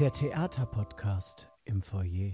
Der Theaterpodcast im Foyer.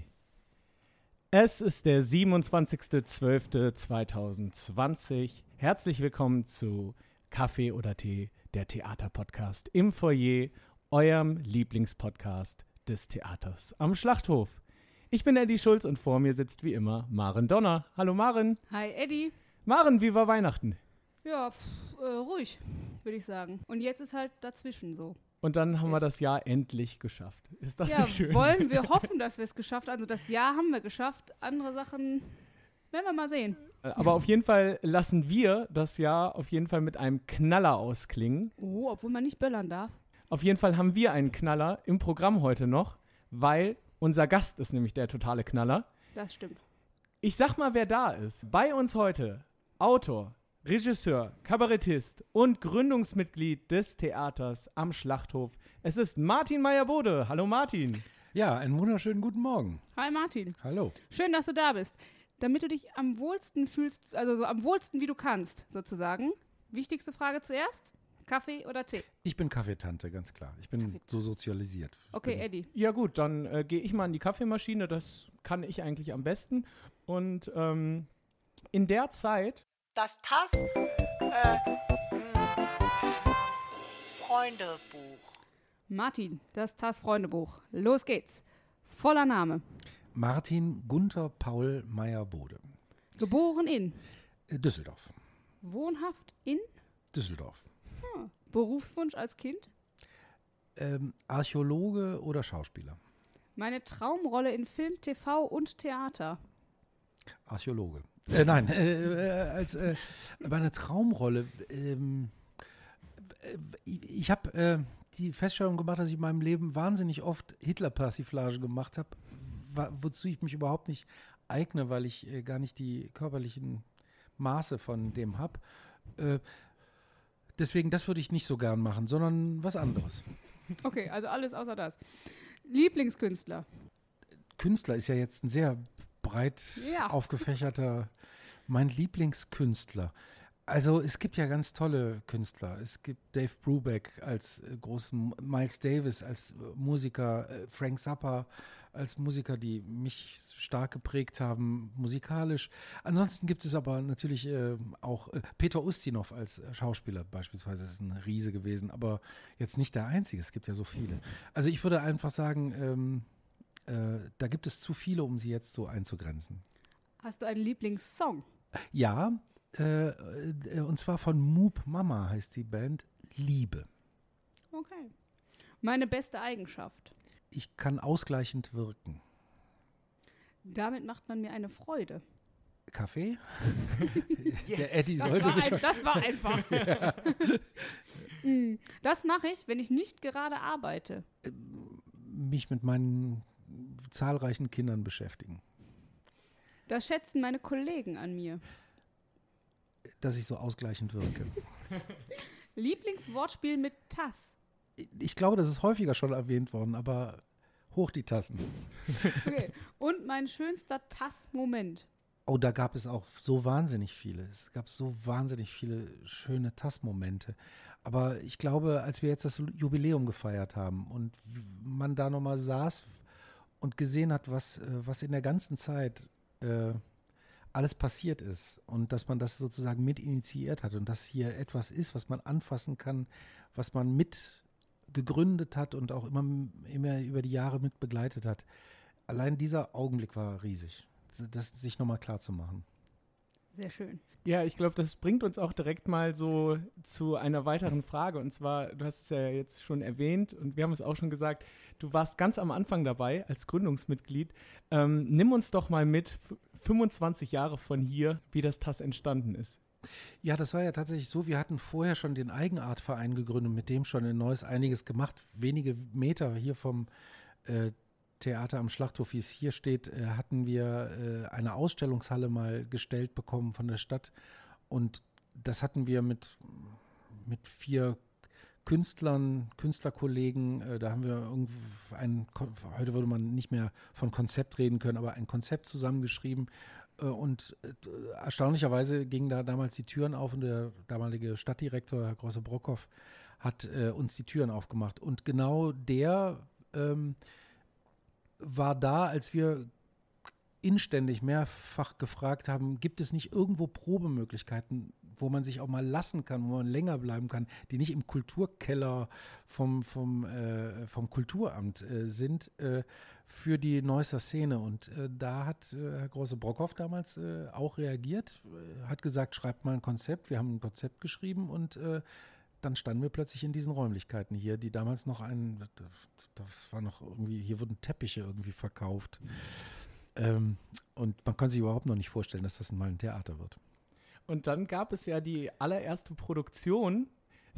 Es ist der 27.12.2020. Herzlich willkommen zu Kaffee oder Tee, der Theaterpodcast im Foyer, eurem Lieblingspodcast des Theaters am Schlachthof. Ich bin Eddie Schulz und vor mir sitzt wie immer Maren Donner. Hallo Maren. Hi Eddie. Maren, wie war Weihnachten? Ja, pff, äh, ruhig, würde ich sagen. Und jetzt ist halt dazwischen so. Und dann haben wir das Jahr endlich geschafft. Ist das ja, nicht schön? wollen wir hoffen, dass wir es geschafft haben. Also das Jahr haben wir geschafft. Andere Sachen werden wir mal sehen. Aber auf jeden Fall lassen wir das Jahr auf jeden Fall mit einem Knaller ausklingen. Oh, obwohl man nicht böllern darf. Auf jeden Fall haben wir einen Knaller im Programm heute noch, weil unser Gast ist nämlich der totale Knaller. Das stimmt. Ich sag mal, wer da ist. Bei uns heute Autor, Regisseur, Kabarettist und Gründungsmitglied des Theaters am Schlachthof. Es ist Martin Meyer-Bode. Hallo Martin. Ja, einen wunderschönen guten Morgen. Hi Martin. Hallo. Schön, dass du da bist. Damit du dich am wohlsten fühlst, also so am wohlsten wie du kannst, sozusagen. Wichtigste Frage zuerst. Kaffee oder Tee? Ich bin Kaffeetante, ganz klar. Ich bin so sozialisiert. Ich Okay, bin, Eddie. Ja gut, dann äh, gehe ich mal an die Kaffeemaschine. Das kann ich eigentlich am besten. Und ähm, in der Zeit Das TAS äh, Freundebuch. Martin, das TAS Freundebuch. Los geht's. Voller Name. Martin Gunther Paul Meyer-Bode. Geboren in. Düsseldorf. Wohnhaft in. Düsseldorf. Berufswunsch als Kind. Ähm, Archäologe oder Schauspieler? Meine Traumrolle in Film, TV und Theater. Archäologe. Äh, nein, äh, äh, als äh, meine Traumrolle. Ähm, äh, ich habe äh, die Feststellung gemacht, dass ich in meinem Leben wahnsinnig oft Hitler-Persiflage gemacht habe, wozu ich mich überhaupt nicht eigne, weil ich gar nicht die körperlichen Maße von dem habe. Deswegen, das würde ich nicht so gern machen, sondern was anderes. Okay, also alles außer das. Lieblingskünstler. Künstler ist ja jetzt ein sehr breit Ja. aufgefächerter, mein Lieblingskünstler. Also es gibt ja ganz tolle Künstler. Es gibt Dave Brubeck als äh, großen, Miles Davis als äh, Musiker, äh, Frank Zappa als Musiker, die mich stark geprägt haben, musikalisch. Ansonsten gibt es aber natürlich äh, auch äh, Peter Ustinov als äh, Schauspieler beispielsweise, ist ein Riese gewesen, aber jetzt nicht der einzige, es gibt ja so viele. Also ich würde einfach sagen, ähm, äh, da gibt es zu viele, um sie jetzt so einzugrenzen. Hast du einen Lieblingssong? Ja, äh, äh, und zwar von Moop Mama heißt die Band Liebe. Okay. Meine beste Eigenschaft. Ich kann ausgleichend wirken. Damit macht man mir eine Freude. Kaffee? Der Eddie Das sollte war, sich. ein, das war einfach. Mm, Das mache ich, wenn ich nicht gerade arbeite. mich mit meinen zahlreichen Kindern beschäftigen. Das schätzen meine Kollegen an mir. Dass ich so ausgleichend wirke. Lieblingswortspiel mit Tass. Ich glaube, das ist häufiger schon erwähnt worden, aber hoch die Tassen. Okay. Und mein schönster Tass-Moment. Oh, da gab es auch so wahnsinnig viele. Es gab so wahnsinnig viele schöne Tassmomente. Aber ich glaube, als wir jetzt das Jubiläum gefeiert haben und man da nochmal saß und gesehen hat, was, äh, was in der ganzen Zeit äh, alles passiert ist und dass man das sozusagen mit initiiert hat und dass hier etwas ist, was man anfassen kann, was man mit gegründet hat und auch immer, immer über die Jahre mit begleitet hat. Allein dieser Augenblick war riesig, das sich nochmal klar zu machen. Sehr schön. Ja, ich glaube, das bringt uns auch direkt mal so zu einer weiteren Frage. Und zwar, du hast es ja jetzt schon erwähnt und wir haben es auch schon gesagt, du warst ganz am Anfang dabei als Gründungsmitglied. Ähm, nimm uns doch mal mit, f- 25 Jahre von hier, wie das TAS entstanden ist. Ja, das war ja tatsächlich so. Wir hatten vorher schon den Eigenartverein gegründet, mit dem schon in Neuss einiges gemacht. Wenige Meter hier vom äh, Theater am Schlachthof, wie es hier steht, äh, hatten wir äh, eine Ausstellungshalle mal gestellt bekommen von der Stadt. Und das hatten wir mit, mit vier Künstlern, Künstlerkollegen, äh, da haben wir ein, heute würde man nicht mehr von Konzept reden können, aber ein Konzept zusammengeschrieben. Und erstaunlicherweise gingen da damals die Türen auf und der damalige Stadtdirektor, Herr Grosse Brockhoff, hat uns die Türen aufgemacht. Und genau der ähm, war da, als wir inständig mehrfach gefragt haben, gibt es nicht irgendwo Probemöglichkeiten, wo man sich auch mal lassen kann, wo man länger bleiben kann, die nicht im Kulturkeller vom, vom, äh, vom Kulturamt äh, sind, äh, für die Neusser Szene. Und äh, da hat äh, Herr Große Brockhoff damals äh, auch reagiert, hat gesagt, schreibt mal ein Konzept. Wir haben ein Konzept geschrieben und dann standen wir plötzlich in diesen Räumlichkeiten hier, die damals noch ein, das war noch irgendwie, hier wurden Teppiche irgendwie verkauft. Ähm, und man kann sich überhaupt noch nicht vorstellen, dass das mal ein Theater wird. Und dann gab es ja die allererste Produktion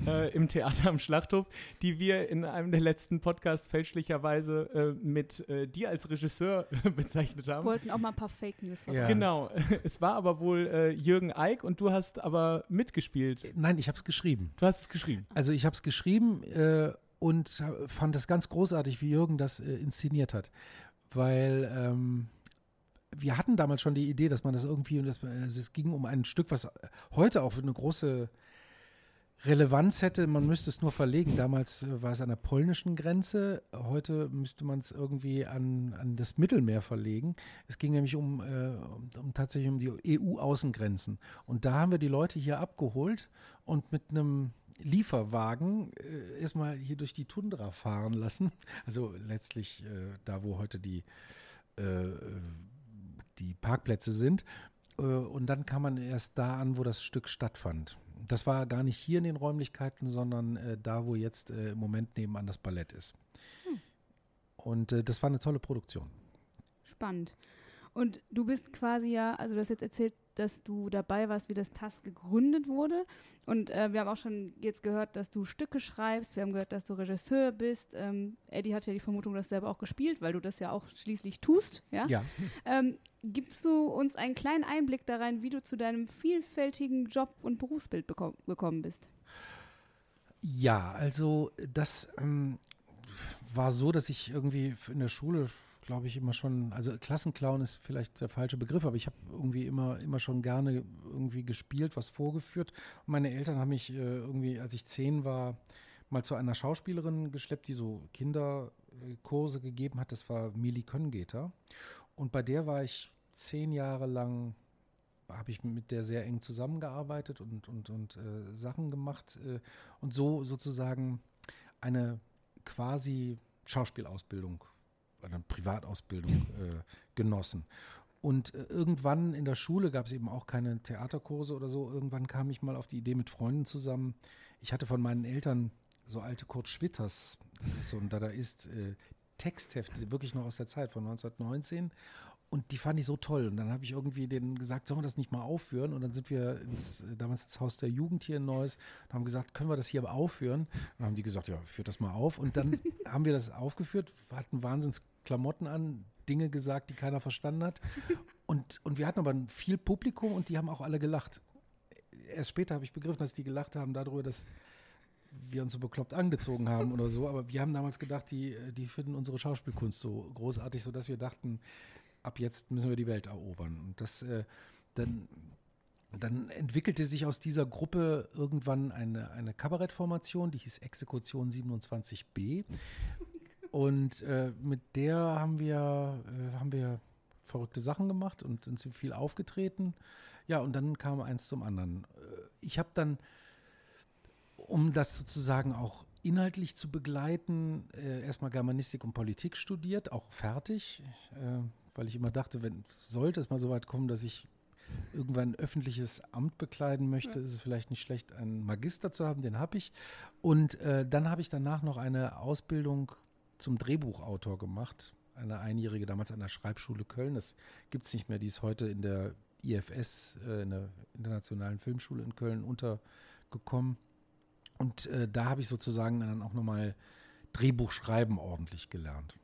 äh, im Theater am Schlachthof, die wir in einem der letzten Podcasts fälschlicherweise äh, mit äh, dir als Regisseur bezeichnet haben. Wir wollten auch mal ein paar Fake News Ja. Genau. Es war aber wohl äh, Jürgen Eick und du hast aber mitgespielt. Nein, ich habe es geschrieben. Du hast es geschrieben. Also ich habe es geschrieben äh, und fand es ganz großartig, wie Jürgen das äh, inszeniert hat. Weil ähm, wir hatten damals schon die Idee, dass man das irgendwie, dass man, also es ging um ein Stück, was heute auch eine große Relevanz hätte, man müsste es nur verlegen. Damals äh, war es an der polnischen Grenze, heute müsste man es irgendwie an, an das Mittelmeer verlegen. Es ging nämlich um, äh, um, tatsächlich um die EU-Außengrenzen. Und da haben wir die Leute hier abgeholt und mit einem Lieferwagen äh, erstmal hier durch die Tundra fahren lassen. Also letztlich äh, da, wo heute die, äh, die Parkplätze sind. Äh, und dann kam man erst da an, wo das Stück stattfand. Das war gar nicht hier in den Räumlichkeiten, sondern äh, da, wo jetzt äh, im Moment nebenan das Ballett ist. Und äh, das war eine tolle Produktion. Spannend. Und du bist quasi ja, also du hast jetzt erzählt, dass du dabei warst, wie das TAS gegründet wurde. Und äh, wir haben auch schon jetzt gehört, dass du Stücke schreibst. Wir haben gehört, dass du Regisseur bist. Ähm, Eddie hat ja die Vermutung, dass du selber auch gespielt, weil du das ja auch schließlich tust. Ja. Ja. Ähm, gibst du uns einen kleinen Einblick da rein, wie du zu deinem vielfältigen Job und Berufsbild gekommen bist? Ja, also das ähm, war so, dass ich irgendwie in der Schule, glaube ich, immer schon, also Klassenclown ist vielleicht der falsche Begriff, aber ich habe irgendwie immer, immer schon gerne irgendwie gespielt, was vorgeführt. Und meine Eltern haben mich äh, irgendwie, als ich zehn war, mal zu einer Schauspielerin geschleppt, die so Kinderkurse gegeben hat. Das war Mili Köngeter. Und bei der war ich zehn Jahre lang habe ich mit der sehr eng zusammengearbeitet und, und, und äh, Sachen gemacht äh, und so sozusagen eine quasi Schauspielausbildung, eine Privatausbildung äh, genossen. Und äh, irgendwann in der Schule gab es eben auch keine Theaterkurse oder so. Irgendwann kam ich mal auf die Idee mit Freunden zusammen. Ich hatte von meinen Eltern so alte Kurt Schwitters, das ist so ein Dadaist, äh, Texthefte, wirklich noch aus der Zeit von 1919. Und die fand ich so toll. Und dann habe ich irgendwie denen gesagt, sollen wir das nicht mal aufführen? Und dann sind wir ins, äh, damals ins Haus der Jugend hier in Neuss und haben gesagt, können wir das hier aufführen? Und dann haben die gesagt, ja, führt das mal auf. Und dann haben wir das aufgeführt, hatten wahnsinns Klamotten an, Dinge gesagt, die keiner verstanden hat. Und, und wir hatten aber viel Publikum und die haben auch alle gelacht. Erst später habe ich begriffen, dass die gelacht haben darüber, dass wir uns so bekloppt angezogen haben oder so. Aber wir haben damals gedacht, die, die finden unsere Schauspielkunst so großartig, sodass wir dachten, ab jetzt müssen wir die Welt erobern. Und das äh, dann, dann entwickelte sich aus dieser Gruppe irgendwann eine, eine Kabarettformation, die hieß Exekution 27b. Und äh, mit der haben wir, äh, haben wir verrückte Sachen gemacht und sind viel aufgetreten. Ja, und dann kam eins zum anderen. Äh, Ich habe dann, um das sozusagen auch inhaltlich zu begleiten, äh, erstmal Germanistik und Politik studiert, auch fertig, äh, weil ich immer dachte, wenn sollte es mal so weit kommen, dass ich irgendwann ein öffentliches Amt bekleiden möchte, ist es vielleicht nicht schlecht, einen Magister zu haben, den habe ich. Und äh, dann habe ich danach noch eine Ausbildung zum Drehbuchautor gemacht, eine einjährige damals an der Schreibschule Köln. Das gibt es nicht mehr, die ist heute in der IFS, äh, in der Internationalen Filmschule in Köln untergekommen. Und äh, da habe ich sozusagen dann auch nochmal Drehbuchschreiben ordentlich gelernt.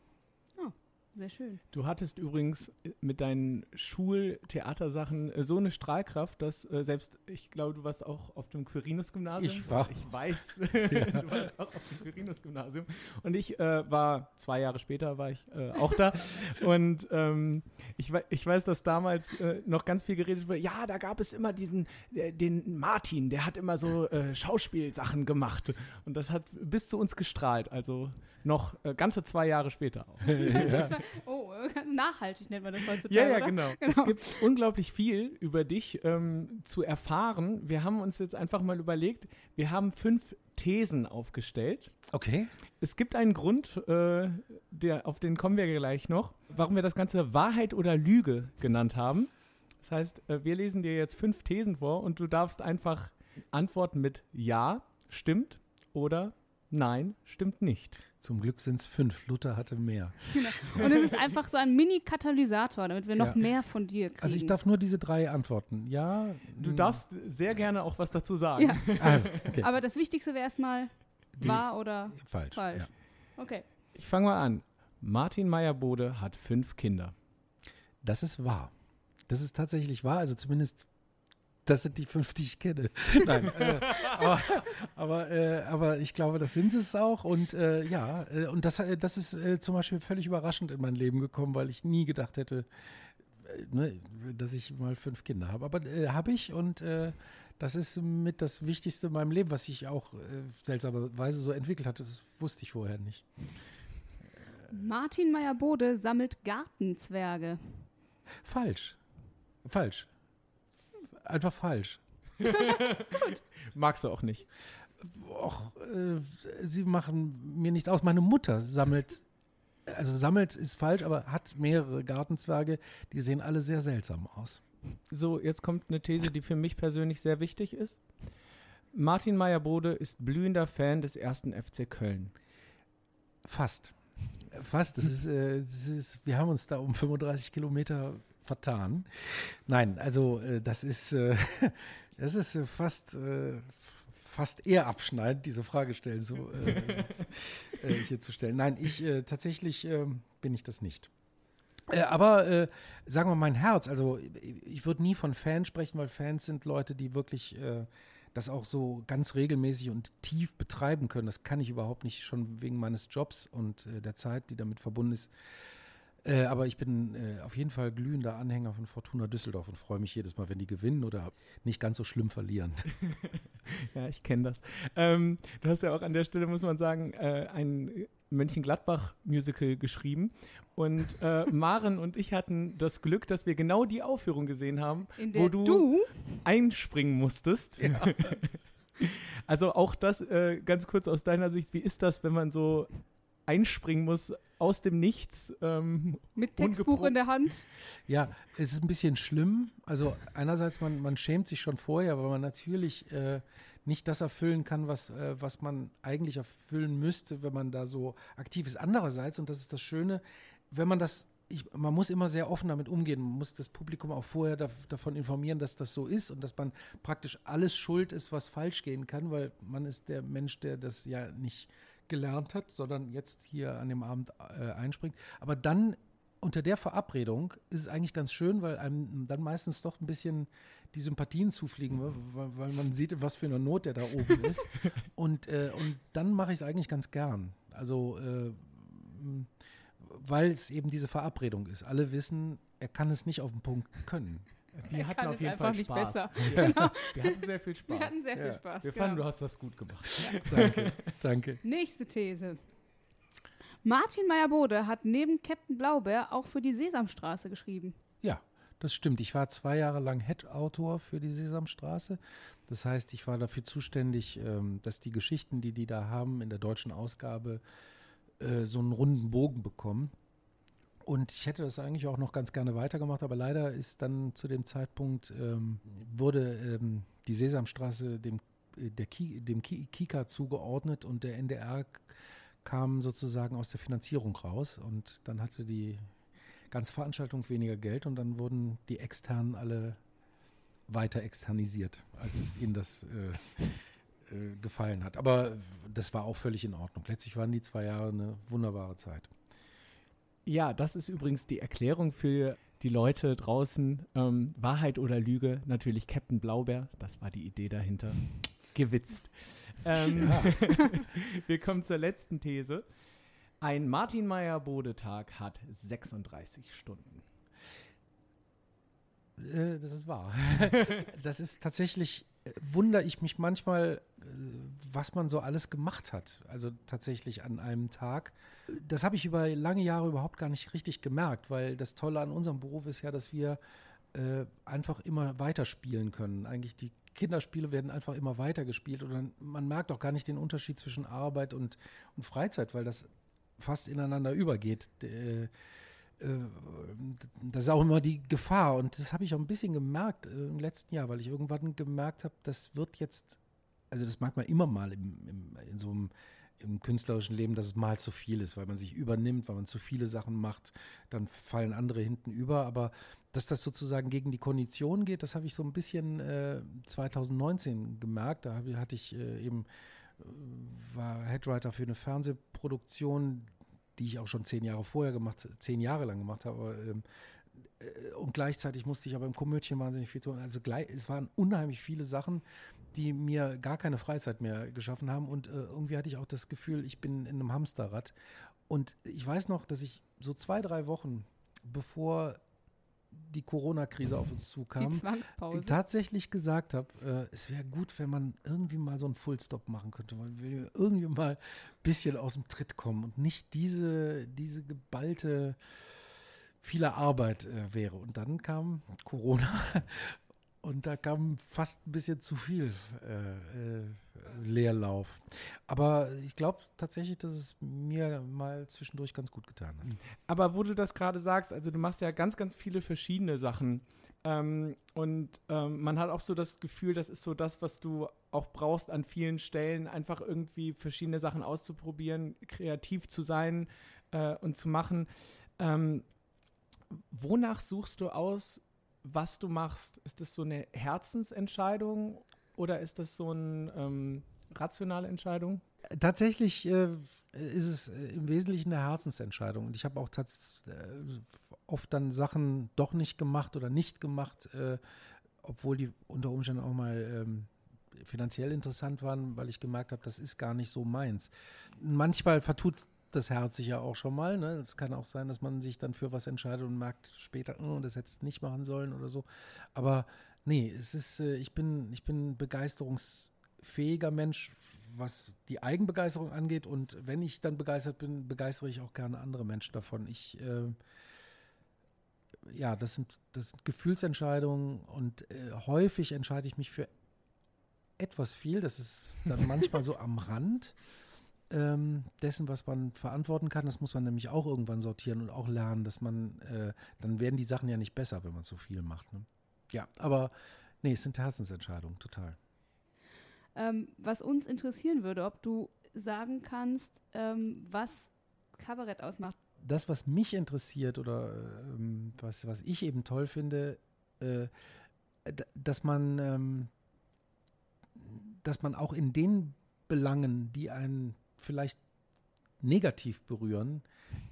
Sehr schön. Du hattest übrigens mit deinen Schultheatersachen äh, so eine Strahlkraft, dass äh, selbst, ich glaube, du warst auch auf dem Quirinus-Gymnasium. Ich war. Ich weiß, du warst auch auf dem Quirinus-Gymnasium. Und ich äh, war, zwei Jahre später war ich äh, auch da. Und ähm, ich, ich weiß, dass damals äh, noch ganz viel geredet wurde. Ja, da gab es immer diesen, äh, den Martin, der hat immer so äh, Schauspielsachen gemacht. Und das hat bis zu uns gestrahlt. Also noch äh, ganze zwei Jahre später auch. ja. Oh, nachhaltig nennt man das heutzutage. Ja, ja, oder? genau. Es gibt unglaublich viel über dich ähm, zu erfahren. Wir haben uns jetzt einfach mal überlegt, wir haben fünf Thesen aufgestellt. Okay. Es gibt einen Grund, äh, der, auf den kommen wir gleich noch, warum wir das Ganze Wahrheit oder Lüge genannt haben. Das heißt, äh, wir lesen dir jetzt fünf Thesen vor und du darfst einfach antworten mit Ja, stimmt oder Nein, stimmt nicht. Zum Glück sind es fünf. Luther hatte mehr. Und es ist einfach so ein Mini-Katalysator, damit wir noch Ja. mehr von dir kriegen. Also ich darf nur diese drei antworten. Ja. Du mm, darfst sehr gerne auch was dazu sagen. Ja. Ah, okay. Aber das Wichtigste wäre erstmal wahr oder falsch. falsch. Ja. okay. Ich fange mal an. Martin Meyer-Bode hat fünf Kinder. Das ist wahr. Das ist tatsächlich wahr. Also zumindest, das sind die fünf, die ich kenne. Nein, äh, aber, aber, äh, aber ich glaube, das sind es auch. Und äh, ja, äh, und das, äh, das ist äh, zum Beispiel völlig überraschend in mein Leben gekommen, weil ich nie gedacht hätte, äh, ne, dass ich mal fünf Kinder habe. Aber äh, habe ich und äh, das ist mit das Wichtigste in meinem Leben, was sich auch äh, seltsamerweise so entwickelt hat. Das wusste ich vorher nicht. Martin Meyer-Bode sammelt Gartenzwerge. Falsch. Falsch. Einfach falsch. Magst du auch nicht. Och, äh, sie machen mir nichts aus. Meine Mutter sammelt, also sammelt ist falsch, aber hat mehrere Gartenzwerge, die sehen alle sehr seltsam aus. So, jetzt kommt eine These, die für mich persönlich sehr wichtig ist. Martin Meyer-Bode ist blühender Fan des ersten FC Köln. Fast. Fast. Das ist, äh, das ist, wir haben uns da um 35 Kilometer vertan. Nein, also äh, das ist, äh, das ist äh, fast, äh, fast eher abschneidend, diese Frage stellen, so äh, zu, äh, hier zu stellen. Nein, ich tatsächlich ähm, bin ich das nicht. Aber sagen wir mein Herz, also ich, würde nie von Fans sprechen, weil Fans sind Leute, die wirklich das auch so ganz regelmäßig und tief betreiben können. Das kann ich überhaupt nicht, schon wegen meines Jobs und äh, der Zeit, die damit verbunden ist. Äh, aber ich bin äh, auf jeden Fall glühender Anhänger von Fortuna Düsseldorf und freue mich jedes Mal, wenn die gewinnen oder nicht ganz so schlimm verlieren. Ja, ich kenne das. Ähm, du hast ja auch an der Stelle, muss man sagen, äh, ein Mönchengladbach-Musical geschrieben. Und äh, Maren und ich hatten das Glück, dass wir genau die Aufführung gesehen haben, In wo der du, du einspringen musstest. also auch das äh, ganz kurz aus deiner Sicht, wie ist das, wenn man so einspringen muss aus dem Nichts? Ähm, mit Textbuch in der Hand. Ja, es ist ein bisschen schlimm. Also einerseits, man, man schämt sich schon vorher, weil man natürlich äh, nicht das erfüllen kann, was, äh, was man eigentlich erfüllen müsste, wenn man da so aktiv ist. Andererseits, und das ist das Schöne, wenn man das, ich, man muss immer sehr offen damit umgehen, man muss das Publikum auch vorher da, davon informieren, dass das so ist und dass man praktisch alles schuld ist, was falsch gehen kann, weil man ist der Mensch, der das ja nicht gelernt hat, sondern jetzt hier an dem Abend äh, einspringt. Aber dann unter der Verabredung ist es eigentlich ganz schön, weil einem dann meistens doch ein bisschen die Sympathien zufliegen, weil, weil man sieht, was für eine Not der da oben ist. Und, äh, und dann mache ich es eigentlich ganz gern. Also, äh, weil es eben diese Verabredung ist. Alle wissen, er kann es nicht auf den Punkt können. Wir hatten kann auf jeden Fall nicht Spaß. besser. Ja, Wir hatten sehr viel Spaß. Wir hatten sehr viel Ja. Spaß. Wir genau. fanden, du hast das gut gemacht. Danke, danke. Nächste These. Martin Meyer-Bode hat neben Captain Blaubeer auch für die Sesamstraße geschrieben. Ja, das stimmt. Ich war zwei Jahre lang Head-Autor für die Sesamstraße. Das heißt, ich war dafür zuständig, ähm, dass die Geschichten, die die da haben, in der deutschen Ausgabe äh, so einen runden Bogen bekommen. Und ich hätte das eigentlich auch noch ganz gerne weitergemacht, aber leider ist dann zu dem Zeitpunkt, ähm, wurde ähm, die Sesamstraße dem, äh, der Ki dem Ki Kika zugeordnet und der NDR kam sozusagen aus der Finanzierung raus und dann hatte die ganze Veranstaltung weniger Geld und dann wurden die Externen alle weiter externisiert, als ihnen das äh, äh, gefallen hat. Aber das war auch völlig in Ordnung. Letztlich waren die zwei Jahre eine wunderbare Zeit. Ja, das ist übrigens die Erklärung für die Leute draußen. Ähm, Wahrheit oder Lüge? Natürlich Captain Blaubeer. Das war die Idee dahinter. Gewitzt. Ähm, wir kommen zur letzten These. Ein Martin Meyer Bodetag hat 36 Stunden. Äh, das ist wahr. das ist tatsächlich, wundere ich mich manchmal, äh, was man so alles gemacht hat. Also tatsächlich an einem Tag. Das habe ich über lange Jahre überhaupt gar nicht richtig gemerkt, weil das Tolle an unserem Beruf ist ja, dass wir äh, einfach immer weiterspielen können. Eigentlich die Kinderspiele werden einfach immer weiter gespielt und man merkt auch gar nicht den Unterschied zwischen Arbeit und, und Freizeit, weil das fast ineinander übergeht. Äh, das ist auch immer die Gefahr. Und das habe ich auch ein bisschen gemerkt äh, im letzten Jahr, weil ich irgendwann gemerkt habe, das wird jetzt, also das mag man immer mal im, im, in so einem im künstlerischen Leben, dass es mal zu viel ist, weil man sich übernimmt, weil man zu viele Sachen macht, dann fallen andere hinten über. Aber dass das sozusagen gegen die Kondition geht, das habe ich so ein bisschen äh, 2019 gemerkt. Da hab, hatte ich äh, eben, äh, war Headwriter für eine Fernsehproduktion, die ich auch schon zehn Jahre vorher gemacht, zehn Jahre lang gemacht habe. Ähm, äh, und gleichzeitig musste ich aber im Komödien wahnsinnig viel tun. Also gleich, es waren unheimlich viele Sachen, die mir gar keine Freizeit mehr geschaffen haben. Und äh, irgendwie hatte ich auch das Gefühl, ich bin in einem Hamsterrad. Und ich weiß noch, dass ich so zwei, drei Wochen bevor die Corona-Krise auf uns zukam, tatsächlich gesagt habe, äh, es wäre gut, wenn man irgendwie mal so einen Fullstop machen könnte, weil wir irgendwie mal ein bisschen aus dem Tritt kommen und nicht diese, diese geballte viele Arbeit äh, wäre. Und dann kam Corona und da kam fast ein bisschen zu viel äh, äh, Leerlauf. Aber ich glaube tatsächlich, dass es mir mal zwischendurch ganz gut getan hat. Aber wo du das gerade sagst, also du machst ja ganz, ganz viele verschiedene Sachen. Ähm, und ähm, man hat auch so das Gefühl, das ist so das, was du auch brauchst an vielen Stellen, einfach irgendwie verschiedene Sachen auszuprobieren, kreativ zu sein äh, und zu machen. Ähm, wonach suchst du aus, was du machst? Ist das so eine Herzensentscheidung oder ist das so eine ähm, rationale Entscheidung? Tatsächlich äh, ist es äh, im Wesentlichen eine Herzensentscheidung. Und ich habe auch äh, oft dann Sachen doch nicht gemacht oder nicht gemacht, äh, obwohl die unter Umständen auch mal ähm, finanziell interessant waren, weil ich gemerkt habe, das ist gar nicht so meins. Manchmal vertut das Herz sich ja auch schon mal. Ne? Es kann auch sein, dass man sich dann für was entscheidet und merkt später, oh, das hätte es nicht machen sollen oder so. Aber nee, es ist, äh, ich bin, ich bin begeisterungsfähiger Mensch, was die Eigenbegeisterung angeht. Und wenn ich dann begeistert bin, begeistere ich auch gerne andere Menschen davon. Ich, äh, ja, das sind, das sind Gefühlsentscheidungen und äh, häufig entscheide ich mich für etwas viel. Das ist dann manchmal so am Rand ähm, dessen, was man verantworten kann. Das muss man nämlich auch irgendwann sortieren und auch lernen, dass man, äh, dann werden die Sachen ja nicht besser, wenn man zu viel macht. Ne? Ja, aber nee, es sind Herzensentscheidungen, total. Ähm, was uns interessieren würde, ob du sagen kannst, ähm, was Kabarett ausmacht. Das, was mich interessiert oder ähm, was, was ich eben toll finde, äh, dass man, ähm, dass man auch in den Belangen, die einen vielleicht negativ berühren,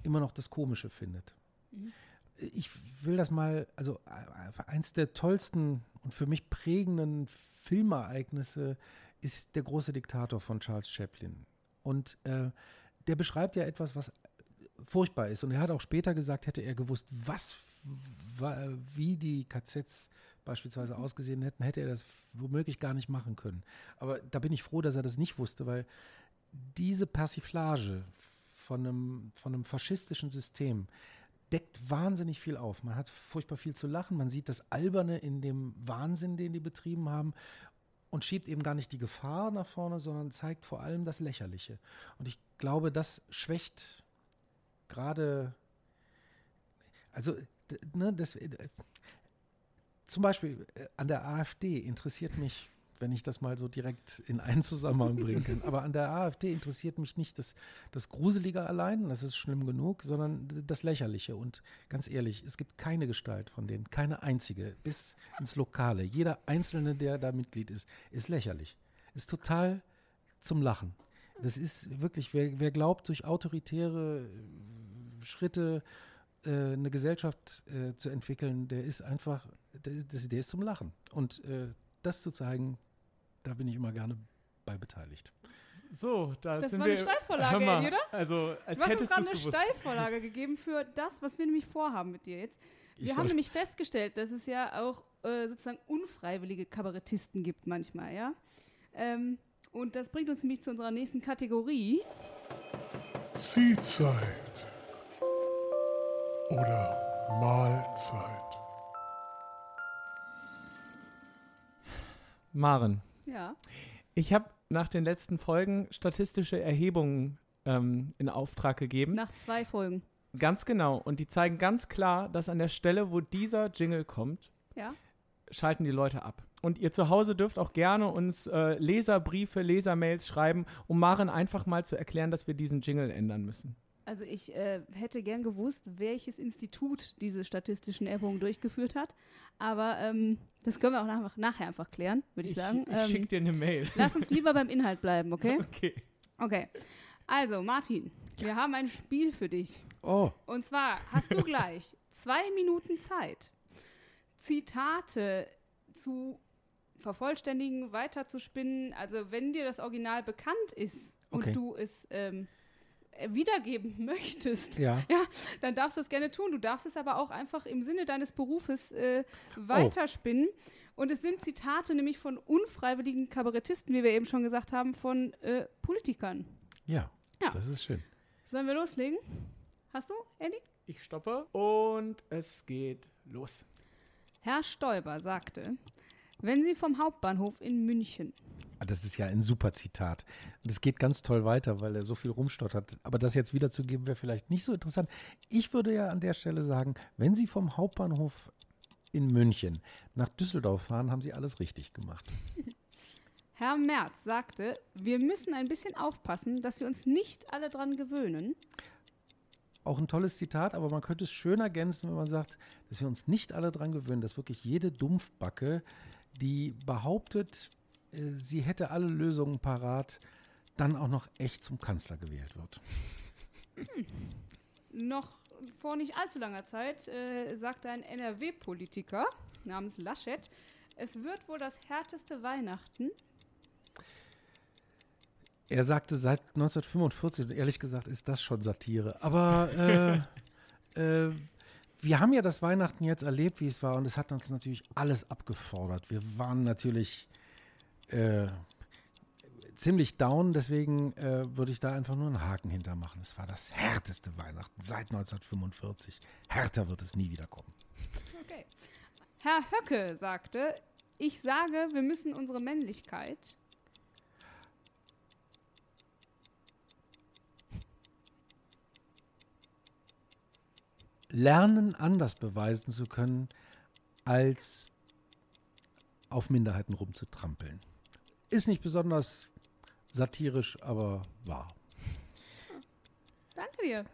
immer noch das Komische findet. Mhm. Ich will das mal, also äh, eins der tollsten und für mich prägenden Filmereignisse ist der große Diktator von Charles Chaplin. Und äh, der beschreibt ja etwas, was furchtbar ist. Und er hat auch später gesagt, hätte er gewusst, was, wie die KZs beispielsweise ausgesehen hätten, hätte er das womöglich gar nicht machen können. Aber da bin ich froh, dass er das nicht wusste, weil diese Persiflage von einem, von einem faschistischen System deckt wahnsinnig viel auf. Man hat furchtbar viel zu lachen, man sieht das Alberne in dem Wahnsinn, den die betrieben haben und schiebt eben gar nicht die Gefahr nach vorne, sondern zeigt vor allem das Lächerliche. Und ich glaube, das schwächt gerade, also ne, das, äh, zum Beispiel äh, an der AfD interessiert mich wenn ich das mal so direkt in einen Zusammenhang bringen kann. Aber an der AfD interessiert mich nicht das, das Gruselige allein, das ist schlimm genug, sondern das Lächerliche. Und ganz ehrlich, es gibt keine Gestalt von denen, keine einzige, bis ins Lokale. Jeder Einzelne, der da Mitglied ist, ist lächerlich. Ist total zum Lachen. Das ist wirklich, wer, wer glaubt, durch autoritäre Schritte, äh, eine Gesellschaft äh, zu entwickeln, der ist einfach, der, ist- der ist zum Lachen. Und äh, das zu zeigen, da bin ich immer gerne bei beteiligt. So, da Das sind war wir. eine Steilvorlage, Hör mal, Eddie, oder? Also, als Du hast uns hättest du gerade eine gewusst. Steilvorlage gegeben für das, was wir nämlich vorhaben mit dir jetzt. Ich Wir haben soll- nämlich festgestellt, dass es ja auch äh, sozusagen unfreiwillige Kabarettisten gibt manchmal, ja. Ähm, und das bringt uns nämlich zu unserer nächsten Kategorie. Ziehzeit oder Mahlzeit. Maren, Ja. ich habe nach den letzten Folgen statistische Erhebungen ähm, in Auftrag gegeben. Nach zwei Folgen. Ganz genau. Und die zeigen ganz klar, dass an der Stelle, wo dieser Jingle kommt, Ja. schalten die Leute ab. Und ihr zu Hause dürft auch gerne uns äh, Leserbriefe, Lesermails schreiben, um Maren einfach mal zu erklären, dass wir diesen Jingle ändern müssen. Also ich äh, hätte gern gewusst, welches Institut diese statistischen Erhebungen durchgeführt hat. Aber ähm, das können wir auch nach, nachher einfach klären, würde ich, sagen. Ich, Ähm, schick dir eine Mail. lass uns lieber beim Inhalt bleiben, okay? Okay. Okay. Also, Martin, wir haben ein Spiel für dich. Oh, Und zwar hast du gleich zwei Minuten Zeit, Zitate zu vervollständigen, weiterzuspinnen. Also wenn dir das Original bekannt ist und Okay. du es ähm, äh, wiedergeben möchtest, ja. dann darfst du es gerne tun. Du darfst es aber auch einfach im Sinne deines Berufes Oh. äh, weiterspinnen. Und es sind Zitate nämlich von unfreiwilligen Kabarettisten, wie wir eben schon gesagt haben, von äh, Politikern. Ja, Ja. das ist schön. Sollen wir loslegen? Hast du, Andy? Ich stoppe und es geht los. Herr Stoiber sagte, wenn Sie vom Hauptbahnhof in München. Ah, Das ist ja ein super Zitat. Und es geht ganz toll weiter, weil er so viel rumstottert. Aber das jetzt wiederzugeben, wäre vielleicht nicht so interessant. Ich würde ja an der Stelle sagen, wenn Sie vom Hauptbahnhof in München nach Düsseldorf fahren, haben Sie alles richtig gemacht. Herr Merz sagte, wir müssen ein bisschen aufpassen, dass wir uns nicht alle dran gewöhnen. Auch ein tolles Zitat, aber man könnte es schön ergänzen, wenn man sagt, dass wir uns nicht alle dran gewöhnen, dass wirklich jede Dumpfbacke, die behauptet, sie hätte alle Lösungen parat, dann auch noch echt zum Kanzler gewählt wird. Noch vor nicht allzu langer Zeit äh, sagte ein NRW-Politiker namens Laschet, es wird wohl das härteste Weihnachten. Er sagte seit 1945, und ehrlich gesagt ist das schon Satire. Aber äh, äh, wir haben ja das Weihnachten jetzt erlebt, wie es war, und es hat uns natürlich alles abgefordert. Wir waren natürlich äh, ziemlich down, deswegen äh, würde ich da einfach nur einen Haken hintermachen. Es war das härteste Weihnachten seit 1945. Härter wird es nie wieder kommen. Okay. Herr Höcke sagte, ich sage, wir müssen unsere Männlichkeit. lernen, anders beweisen zu können, als auf Minderheiten rumzutrampeln. Ist nicht besonders satirisch, aber wahr. Danke dir.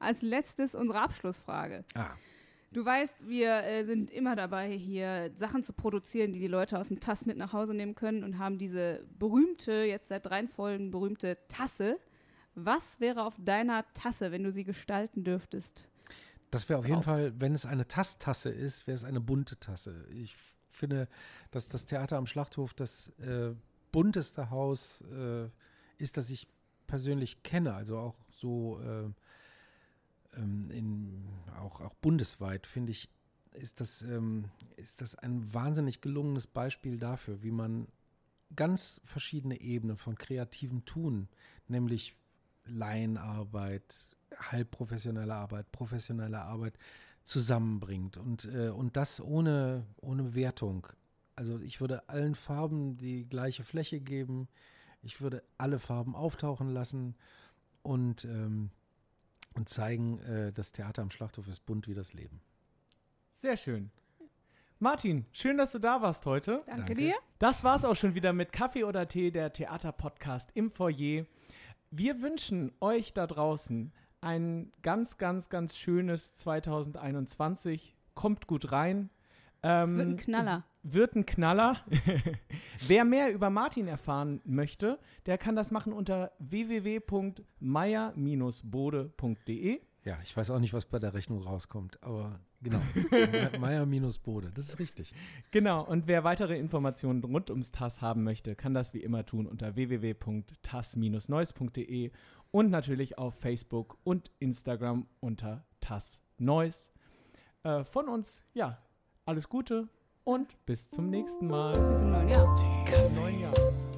Als letztes unsere Abschlussfrage. Ah, Du weißt, wir äh, sind immer dabei, hier Sachen zu produzieren, die die Leute aus dem Tass mit nach Hause nehmen können und haben diese berühmte, jetzt seit drei Folgen berühmte Tasse. Was wäre auf deiner Tasse, wenn du sie gestalten dürftest? das wäre auf jeden. Fall, wenn es eine Tasstasse ist, wäre es eine bunte Tasse. Ich finde, dass das Theater am Schlachthof das äh, bunteste Haus äh, ist, das ich persönlich kenne. Also auch so äh, ähm, in, auch, auch bundesweit, finde ich, ist das, ähm, ist das ein wahnsinnig gelungenes Beispiel dafür, wie man ganz verschiedene Ebenen von kreativem Tun, nämlich Laienarbeit, halbprofessionelle Arbeit, professionelle Arbeit zusammenbringt und, äh, und das ohne, ohne Wertung. Also ich würde allen Farben die gleiche Fläche geben, ich würde alle Farben auftauchen lassen und, ähm, und zeigen, äh, das Theater am Schlachthof ist bunt wie das Leben. Sehr schön. Martin, schön, dass du da warst heute. Danke, Danke. dir. Das war's auch schon wieder mit Kaffee oder Tee, der Theaterpodcast im Foyer. Wir wünschen euch da draußen ein ganz, ganz, ganz schönes 2021. Kommt gut rein. Ähm, Wird ein Knaller. wird ein Knaller. Wer mehr über Martin erfahren möchte, der kann das machen unter www.meier-bode.de. Ja, ich weiß auch nicht, was bei der Rechnung rauskommt, aber genau. Meier minus Bode, das ist richtig. Genau, und wer weitere Informationen rund ums TAS haben möchte, kann das wie immer tun unter www.tas-neues.de und natürlich auf Facebook und Instagram unter TAS Neues. Äh, von uns, ja, alles Gute und bis zum nächsten Mal. Bis im neuen Jahr. Bis zum neuen Jahr.